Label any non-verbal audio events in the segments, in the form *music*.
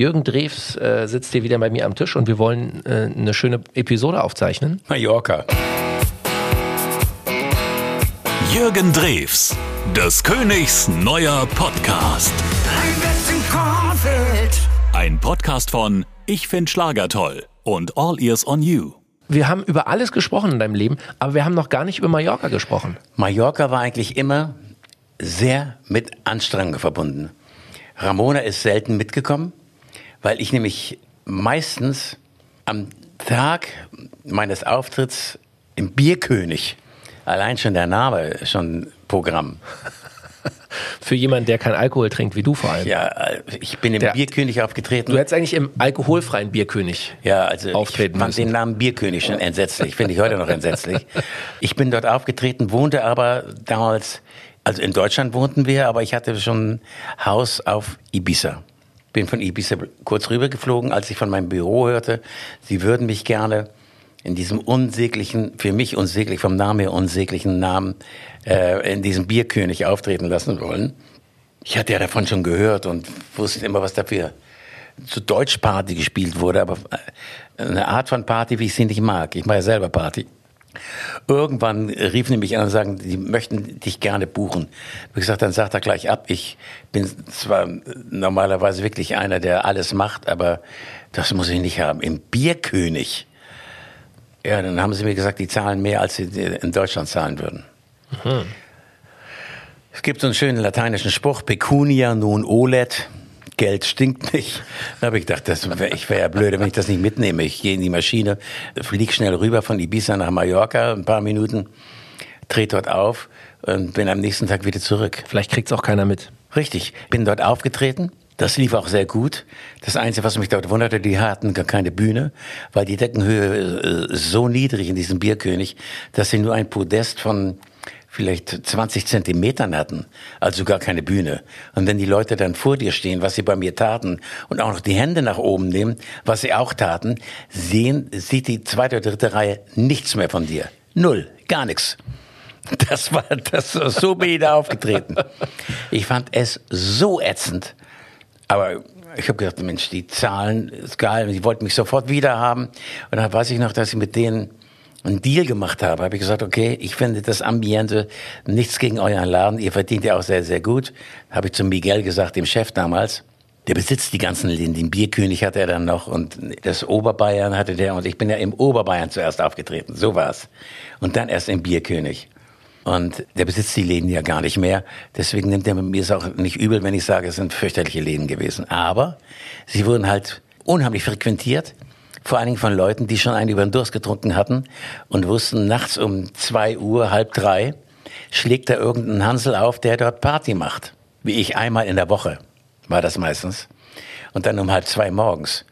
Jürgen Drews äh, sitzt hier wieder bei mir am Tisch und wir wollen äh, eine schöne Episode aufzeichnen. Mallorca. Jürgen Drews, des Königs neuer Podcast. Ein Podcast von Ich find Schlager toll und All Ears on You. Wir haben über alles gesprochen in deinem Leben, aber wir haben noch gar nicht über Mallorca gesprochen. Mallorca war eigentlich immer sehr mit Anstrengung verbunden. Ramona ist selten mitgekommen, weil ich nämlich meistens am Tag meines Auftritts im Bierkönig, allein schon der Name, schon Programm. *laughs* Für jemanden, der kein Alkohol trinkt, wie du vor allem. Ja, ich bin im Der- Bierkönig aufgetreten. Du hättest eigentlich im alkoholfreien Bierkönig. Ja, also auftreten ich fand müssen. den Namen Bierkönig schon entsetzlich, finde ich heute noch entsetzlich. Ich bin dort aufgetreten, wohnte aber damals, also in Deutschland wohnten wir, aber ich hatte schon Haus auf Ibiza. Bin von Ibiza kurz rübergeflogen, als ich von meinem Büro hörte, sie würden mich gerne in diesem unsäglichen, für mich unsäglich, vom Namen her unsäglichen Namen, äh, in diesem Bierkönig auftreten lassen wollen. Ich hatte ja davon schon gehört und wusste immer, was dafür zu Deutschparty gespielt wurde, aber äh, eine Art von Party, wie ich sie nicht mag. Ich mache ja selber Party. Irgendwann riefen die mich an und sagen, die möchten dich gerne buchen. Wie gesagt, dann sagt er gleich ab. Ich bin zwar normalerweise wirklich einer, der alles macht, aber das muss ich nicht haben. Im Bierkönig. Ja, dann haben sie mir gesagt, die zahlen mehr, als sie in Deutschland zahlen würden. Es gibt so einen schönen lateinischen Spruch, pecunia non olet, Geld stinkt nicht. Da habe ich gedacht, das wär, ich wäre ja blöd, wenn ich das nicht mitnehme. Ich gehe in die Maschine, fliege schnell rüber von Ibiza nach Mallorca, ein paar Minuten, trete dort auf und bin am nächsten Tag wieder zurück. Vielleicht kriegt es auch keiner mit. Richtig, bin dort aufgetreten. Das lief auch sehr gut. Das Einzige, was mich dort wunderte, die hatten gar keine Bühne, weil die Deckenhöhe äh, so niedrig in diesem Bierkönig, dass sie nur ein Podest von vielleicht 20 Zentimetern hatten, also gar keine Bühne. Und wenn die Leute dann vor dir stehen, was sie bei mir taten, und auch noch die Hände nach oben nehmen, was sie auch taten, sehen, sieht die zweite oder dritte Reihe nichts mehr von dir. Null, gar nichts. *laughs* Das war, das, so bin ich da aufgetreten. Ich fand es so ätzend. Aber ich habe gedacht, Mensch, die Zahlen ist geil. Die wollten mich sofort wieder haben. Und dann weiß ich noch, dass ich mit denen einen Deal gemacht habe. Habe ich gesagt, okay, ich finde das Ambiente nichts gegen euren Laden. Ihr verdient ja auch sehr, sehr gut. Habe ich zu Miguel gesagt, dem Chef damals. Der besitzt die ganzen Läden. Den Bierkönig hatte er dann noch und das Oberbayern hatte der. Und ich bin ja im Oberbayern zuerst aufgetreten. So war's. Und dann erst im Bierkönig. Und der besitzt die Läden ja gar nicht mehr. Deswegen nimmt er mir es auch nicht übel, wenn ich sage, es sind fürchterliche Läden gewesen. Aber sie wurden halt unheimlich frequentiert. Vor allen Dingen von Leuten, die schon einen über den Durst getrunken hatten und wussten, nachts um zwei Uhr, halb drei, schlägt da irgendein Hansel auf, der dort Party macht. Wie ich einmal in der Woche, war das meistens. Und dann um halb zwei morgens.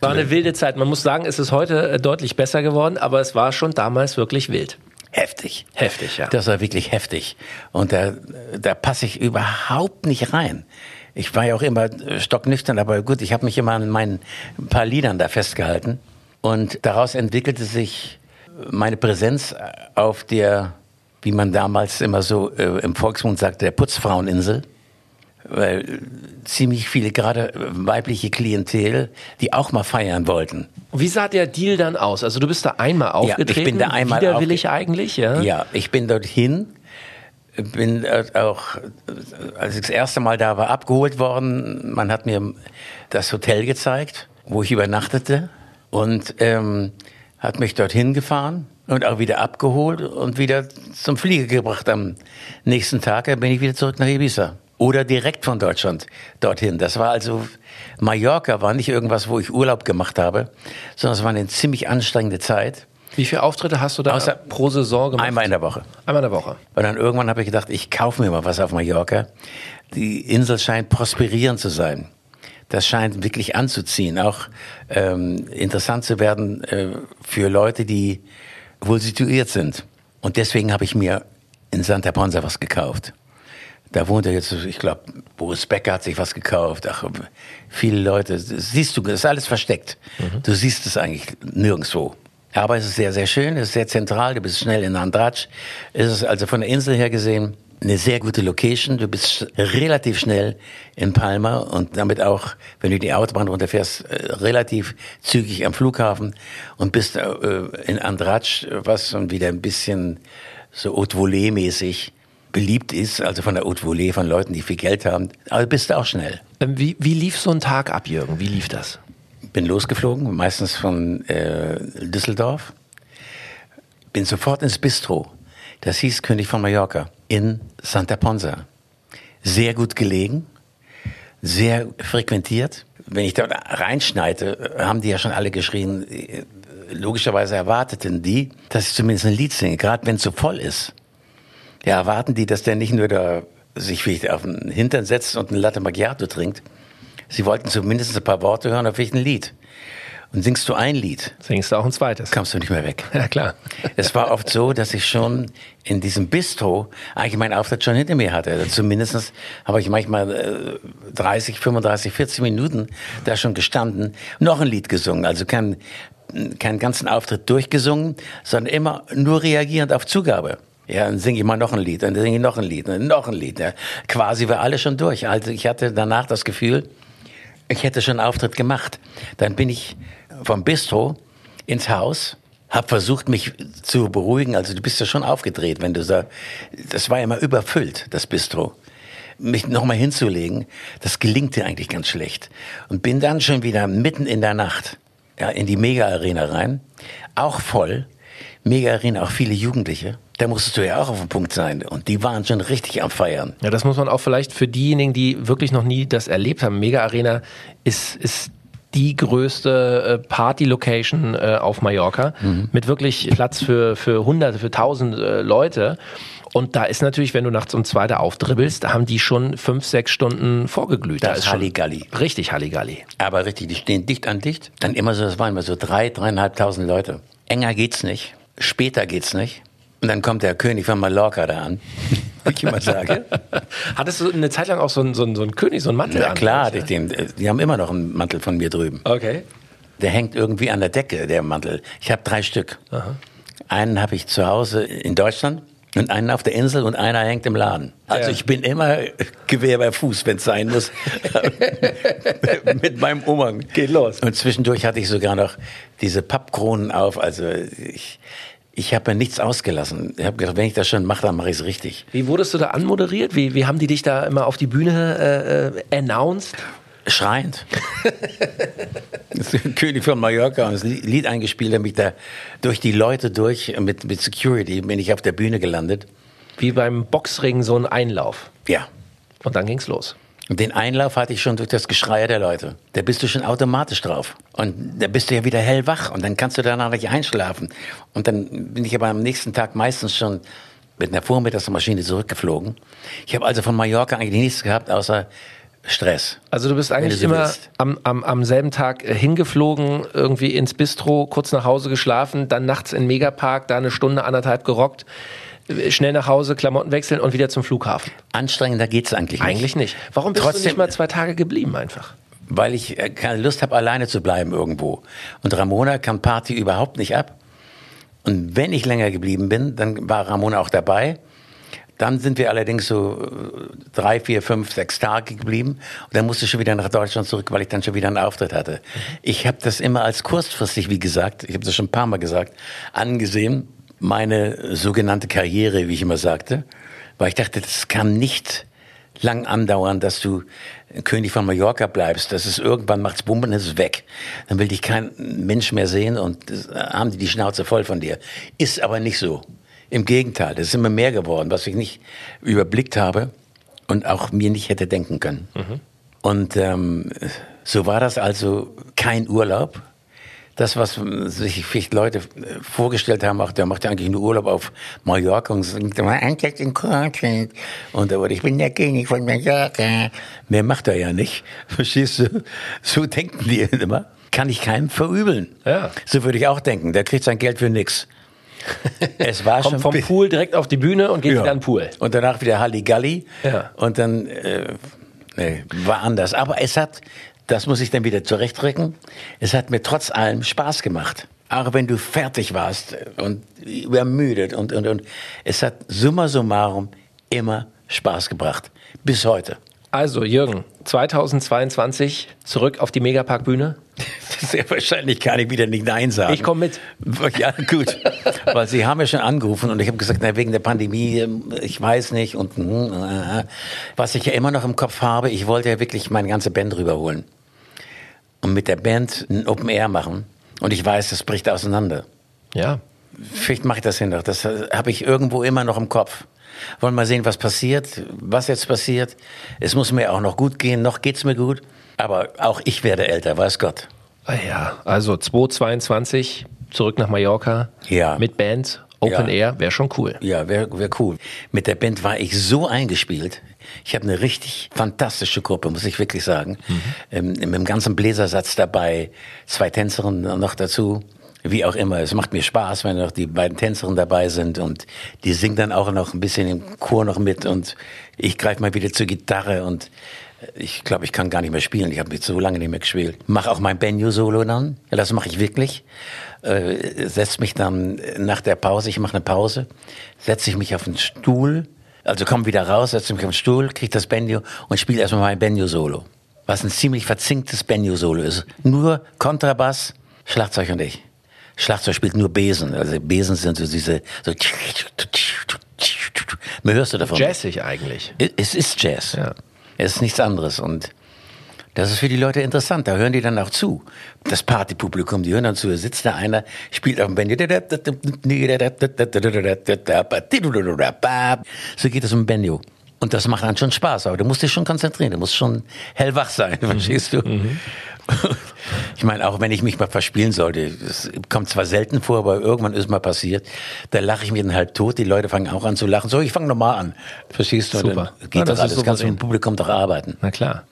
War eine wilde Zeit. Man muss sagen, es ist heute äh, deutlich besser geworden, aber es war schon damals wirklich wild. Heftig. Heftig, ja. Das war wirklich heftig. Und da, da passe ich überhaupt nicht rein. Ich war ja auch immer äh, stocknüchtern, aber gut, ich habe mich immer an meinen paar Liedern da festgehalten. Und daraus entwickelte sich meine Präsenz auf der, wie man damals immer so äh, im Volksmund sagte, der Putzfraueninsel. Weil äh, ziemlich viele, gerade äh, weibliche Klientel, die auch mal feiern wollten. Wie sah der Deal dann aus? Also du bist da einmal ich aufgetreten. bin da einmal Widerwillig eigentlich, ja? Ja, ich bin dorthin, bin dort auch, als ich das erste Mal da war, abgeholt worden. Man hat mir das Hotel gezeigt, wo ich übernachtete und ähm, hat mich dorthin gefahren und auch wieder abgeholt und wieder zum Flieger gebracht. Am nächsten Tag bin ich wieder zurück nach Ibiza. Oder direkt von Deutschland dorthin. Das war also, Mallorca war nicht irgendwas, wo ich Urlaub gemacht habe, sondern es war eine ziemlich anstrengende Zeit. Wie viele Auftritte hast du da Außer- pro Saison gemacht? Einmal in der Woche. Einmal in der Woche. Und dann irgendwann habe ich gedacht, ich kaufe mir mal was auf Mallorca. Die Insel scheint prosperierend zu sein. Das scheint wirklich anzuziehen, auch ähm, interessant zu werden äh, für Leute, die wohl situiert sind. Und deswegen habe ich mir in Santa Ponsa was gekauft. Da wohnt er jetzt, ich glaube, Boris Becker hat sich was gekauft. Ach, viele Leute. Das siehst du, das ist alles versteckt. Du siehst es eigentlich nirgendwo. Aber es ist sehr, sehr schön, es ist sehr zentral, du bist schnell in Andratsch. Es ist also von der Insel her gesehen eine sehr gute Location. Du bist relativ schnell in Palma und damit auch, wenn du die Autobahn runterfährst, äh, relativ zügig am Flughafen und bist äh, in Andratsch, was schon wieder ein bisschen so Haute Volée-mäßig beliebt ist, also von der Haute Volée, von Leuten, die viel Geld haben. Aber bist du auch schnell. Ähm, Wie, wie lief so ein Tag ab, Jürgen? Wie lief das? Bin losgeflogen, meistens von äh, Düsseldorf. Bin sofort ins Bistro. Das hieß König von Mallorca in Santa Ponsa. Sehr gut gelegen, sehr frequentiert. Wenn ich dort reinschneite, haben die ja schon alle geschrien, äh, logischerweise erwarteten die, dass ich zumindest ein Lied singe, gerade wenn es so voll ist. Ja, erwarten die, dass der nicht nur da sich vielleicht auf den Hintern setzt und eine Latte Macchiato trinkt. Sie wollten zumindest ein paar Worte hören, auf vielleicht ein Lied. Und singst du ein Lied, Singst du auch ein zweites? kamst du nicht mehr weg. *laughs* Ja, klar. Es war oft so, dass ich schon in diesem Bistro eigentlich meinen Auftritt schon hinter mir hatte. Also zumindest habe ich manchmal äh, 30, 35, 40 Minuten da schon gestanden, noch ein Lied gesungen. Also kein, keinen ganzen Auftritt durchgesungen, sondern immer nur reagierend auf Zugabe. Ja, dann singe ich mal noch ein Lied, dann singe ich noch ein Lied, dann noch ein Lied. Ja. Quasi war alles schon durch. Also ich hatte danach das Gefühl, ich hätte schon einen Auftritt gemacht. Dann bin ich vom Bistro ins Haus, habe versucht, mich zu beruhigen. Also du bist ja schon aufgedreht, wenn du so, das war immer überfüllt, das Bistro. Mich nochmal hinzulegen, das gelingt dir eigentlich ganz schlecht. Und bin dann schon wieder mitten in der Nacht ja, in die Mega-Arena rein, auch voll. Mega-Arena, auch viele Jugendliche. Da musstest du ja auch auf dem Punkt sein. Und die waren schon richtig am Feiern. Ja, das muss man auch vielleicht für diejenigen, die wirklich noch nie das erlebt haben. Mega Arena ist, ist die größte äh, Party-Location äh, auf Mallorca mit wirklich Platz für, für Hunderte, für Tausend äh, Leute. Und da ist natürlich, wenn du nachts um zwei da aufdribbelst, da haben die schon fünf, sechs Stunden vorgeglüht. Da Das ist schon Halligalli. Richtig Halligalli. Aber richtig, die stehen dicht an dicht. Dann immer so, das waren immer so drei, dreieinhalbtausend Leute. Enger geht's nicht. Später geht's nicht. Und dann kommt der König von Mallorca da an. *laughs* Wie ich immer sage. Hattest du eine Zeit lang auch so einen, so einen, so einen König, so einen Mantel Ja klar, hatte ich den, die haben immer noch einen Mantel von mir drüben. Okay. Der hängt irgendwie an der Decke, der Mantel. Ich habe drei Stück. Einen habe ich zu Hause in Deutschland und einen auf der Insel und einer hängt im Laden. Also Ja. ich bin immer Gewehr bei Fuß, wenn es sein muss. *laughs* Mit meinem Umhang. Geht los. Und zwischendurch hatte ich sogar noch diese Pappkronen auf. Also ich, ich habe mir nichts ausgelassen. Ich habe gedacht, wenn ich das schon mache, dann mache ich es richtig. Wie wurdest du da anmoderiert? Wie, wie haben die dich da immer auf die Bühne äh, äh, announced? Schreiend. *laughs* König von Mallorca und das Lied eingespielt, habe mich da durch die Leute durch mit, mit Security bin ich auf der Bühne gelandet. Wie beim Boxring so ein Einlauf. Ja. Und dann ging's los. Und den Einlauf hatte ich schon durch das Geschrei der Leute. Da bist du schon automatisch drauf. Und da bist du ja wieder hellwach und dann kannst du danach nicht einschlafen. Und dann bin ich aber am nächsten Tag meistens schon mit einer Vormittagsmaschine zurückgeflogen. Ich habe also von Mallorca eigentlich nichts gehabt, außer Stress. Also du bist eigentlich du immer am, am, am selben Tag äh, hingeflogen, irgendwie ins Bistro, kurz nach Hause geschlafen, dann nachts in Megapark, da eine Stunde, anderthalb gerockt, schnell nach Hause, Klamotten wechseln und wieder zum Flughafen. Anstrengender geht's eigentlich nicht. Eigentlich nicht. Warum bist du Trotzdem- nicht mal zwei Tage geblieben einfach? weil ich äh, keine Lust habe, alleine zu bleiben irgendwo. Und Ramona kann Party überhaupt nicht ab. Und wenn ich länger geblieben bin, dann war Ramona auch dabei. Dann sind wir allerdings so äh, drei, vier, fünf, sechs Tage geblieben. Und dann musste ich schon wieder nach Deutschland zurück, weil ich dann schon wieder einen Auftritt hatte. Ich habe das immer als kurzfristig, wie gesagt, ich habe das schon ein paar Mal gesagt, angesehen, meine sogenannte Karriere, wie ich immer sagte. Weil ich dachte, das kann nicht lang andauern, dass du König von Mallorca bleibst. Das ist irgendwann macht's Bumm und es ist weg. Dann will dich kein Mensch mehr sehen und äh, haben die die Schnauze voll von dir. Ist aber nicht so. Im Gegenteil, das ist immer mehr geworden, was ich nicht überblickt habe und auch mir nicht hätte denken können. Und ähm, so war das also kein Urlaub. Das, was sich vielleicht Leute äh, vorgestellt haben, ach, der macht ja eigentlich nur Urlaub auf Mallorca und singt immer Anschlag in Content. Und oder ich bin der König von Mallorca. Mehr macht er ja nicht. *laughs* Verstehst du? So denken die *laughs* immer. Kann ich keinem verübeln. Ja. So würde ich auch denken. Der kriegt sein Geld für nix. *laughs* Es war Kommt schon vom Pool direkt auf die Bühne und geht ja. wieder in den Pool. Und danach wieder Halligalli. Ja. Und dann äh, nee, war anders. Aber es hat, das muss ich dann wieder zurechtrücken, es hat mir trotz allem Spaß gemacht. Auch wenn du fertig warst und übermüdet und, und, und. Es hat summa summarum immer Spaß gebracht. Bis heute. Also, Jürgen, 2022 zurück auf die Megapark-Bühne. *laughs* Sehr wahrscheinlich kann ich wieder nicht Nein sagen. Ich komme mit. *laughs* Ja, gut. Weil Sie haben ja schon angerufen und ich habe gesagt, na, wegen der Pandemie, ich weiß nicht. Und äh, was ich ja immer noch im Kopf habe, ich wollte ja wirklich meine ganze Band rüberholen. Und mit der Band ein Open Air machen. Und ich weiß, das bricht auseinander. Ja. Vielleicht mache ich das hin noch. Das habe ich irgendwo immer noch im Kopf. Wollen mal sehen, was passiert, was jetzt passiert. Es muss mir auch noch gut gehen, noch geht's mir gut. Aber auch ich werde älter, weiß Gott. Ah ja, also 2022 zurück nach Mallorca Ja. mit Band, Open Ja. Air, wäre schon cool. Ja, wäre wär cool. Mit der Band war ich so eingespielt. Ich habe eine richtig fantastische Gruppe, muss ich wirklich sagen. Ähm, mit dem ganzen Bläsersatz dabei, zwei Tänzerinnen noch dazu. Wie auch immer, es macht mir Spaß, wenn noch die beiden Tänzerinnen dabei sind und die singen dann auch noch ein bisschen im Chor noch mit und ich greife mal wieder zur Gitarre und ich glaube, ich kann gar nicht mehr spielen. Ich habe jetzt so lange nicht mehr gespielt. Mache auch mein Benjo-Solo dann. Ja, das mache ich wirklich. Äh, setz mich dann nach der Pause, ich mache eine Pause, setze ich mich auf den Stuhl, also komme wieder raus, setze mich auf den Stuhl, kriege das Benjo und spiele erstmal mein Benjo-Solo. Was ein ziemlich verzinktes Benjo-Solo ist. Nur Kontrabass, Schlagzeug und ich. Schlagzeug spielt nur Besen. Also Besen sind so diese... So Mehr hörst du davon? Jazzig eigentlich. Es ist Jazz. Ja. Es ist nichts anderes. Und das ist für die Leute interessant. Da hören die dann auch zu. Das Partypublikum, die hören dann zu. Da sitzt da einer, spielt auf dem Banjo. So geht es um Banjo. Und das macht dann schon Spaß. Aber du musst dich schon konzentrieren. Du musst schon hellwach sein, *laughs* verstehst du? Ich meine, auch wenn ich mich mal verspielen sollte, es kommt zwar selten vor, aber irgendwann ist mal passiert, da lache ich mir dann halb tot, die Leute fangen auch an zu lachen. So, ich fange nochmal an. Verstehst du? Super. Dann geht Ja, das, das alles. Kannst du mit dem Publikum doch arbeiten. Na klar.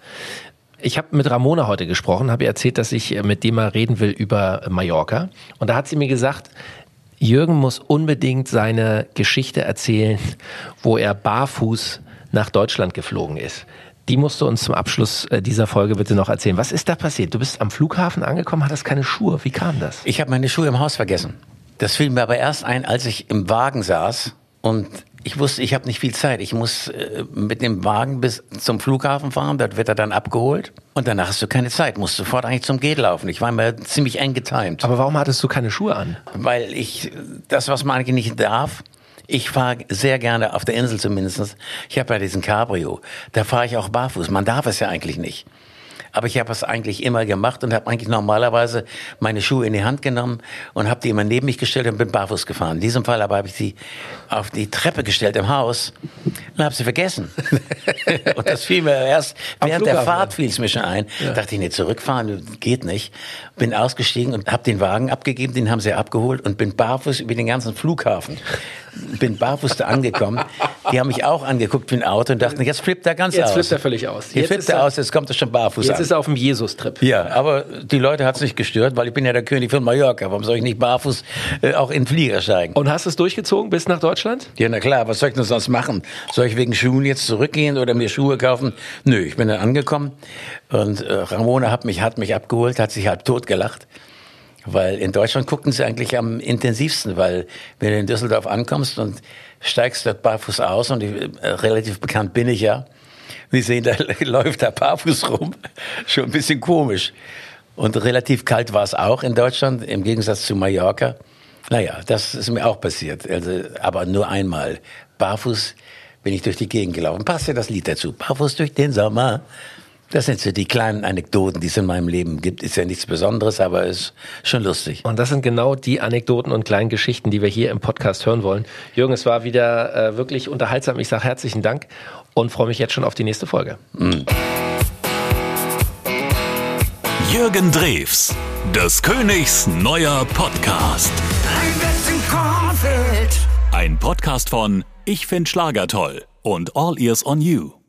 Ich habe mit Ramona heute gesprochen, habe ihr erzählt, dass ich äh, mit dem mal reden will über Mallorca. Und da hat sie mir gesagt, Jürgen muss unbedingt seine Geschichte erzählen, wo er barfuß nach Deutschland geflogen ist. Die musst du uns zum Abschluss äh, dieser Folge bitte noch erzählen. Was ist da passiert? Du bist am Flughafen angekommen, hattest keine Schuhe. Wie kam das? Ich habe meine Schuhe im Haus vergessen. Das fiel mir aber erst ein, als ich im Wagen saß und ich wusste, ich habe nicht viel Zeit. Ich muss äh, mit dem Wagen bis zum Flughafen fahren, dort wird er dann abgeholt und danach hast du keine Zeit, musst sofort eigentlich zum Gate laufen. Ich war mir ziemlich eng getimed, Aber warum hattest du keine Schuhe an? weil ich das, was man eigentlich nicht darf, ich fahre sehr gerne auf der Insel zumindest. Ich habe ja diesen Cabrio, da fahre ich auch barfuß. Man darf es ja eigentlich nicht. Aber ich habe es eigentlich immer gemacht und habe eigentlich normalerweise meine Schuhe in die Hand genommen und habe die immer neben mich gestellt und bin barfuß gefahren. In diesem Fall aber habe ich sie auf die Treppe gestellt im Haus und habe sie vergessen. *laughs* und das fiel mir erst Am während der Flughafen Fahrt fiel es mir schon ein. Dachte ich, nee, zurückfahren geht nicht. Bin ausgestiegen und habe den Wagen abgegeben, den haben sie abgeholt und bin barfuß über den ganzen Flughafen. Bin barfuß da angekommen. Die haben mich auch angeguckt wie ein Auto und dachten, jetzt flippt er ganz Jetzt aus. flippt er völlig aus. Jetzt, Jetzt flippt er er- aus, jetzt kommt er schon barfuß Jetzt an. ist er auf dem Jesus-Trip. Ja, aber die Leute hat's nicht gestört, weil ich bin ja der König von Mallorca. Warum soll ich nicht barfuß äh, auch in Flieger steigen? Und hast du es durchgezogen bis nach Deutschland? Ja, na klar, was soll ich denn sonst machen? Soll ich wegen Schuhen jetzt zurückgehen oder mir Schuhe kaufen? Nö, ich bin dann angekommen und äh, Ramona hat mich, hat mich abgeholt, hat sich halb tot gelacht. Weil in Deutschland gucken sie eigentlich am intensivsten, weil wenn du in Düsseldorf ankommst und steigst dort barfuß aus und ich, äh, relativ bekannt bin ich ja, wir sehen, da *laughs* läuft da barfuß rum, *laughs* schon ein bisschen komisch. Und relativ kalt war es auch in Deutschland, im Gegensatz zu Mallorca. Naja, das ist mir auch passiert. Also, aber nur einmal. Barfuß bin ich durch die Gegend gelaufen. Passt ja das Lied dazu. Barfuß durch den Sommer. Das sind so die kleinen Anekdoten, die es in meinem Leben gibt. Ist ja nichts Besonderes, aber ist schon lustig. Und das sind genau die Anekdoten und kleinen Geschichten, die wir hier im Podcast hören wollen. Jürgen, es war wieder äh, wirklich unterhaltsam. Ich sage herzlichen Dank und freue mich jetzt schon auf die nächste Folge. Jürgen Drews, des Königs neuer Podcast. Ein bisschen Kornfeld. Ein Podcast von Ich find Schlager toll und All Ears on You.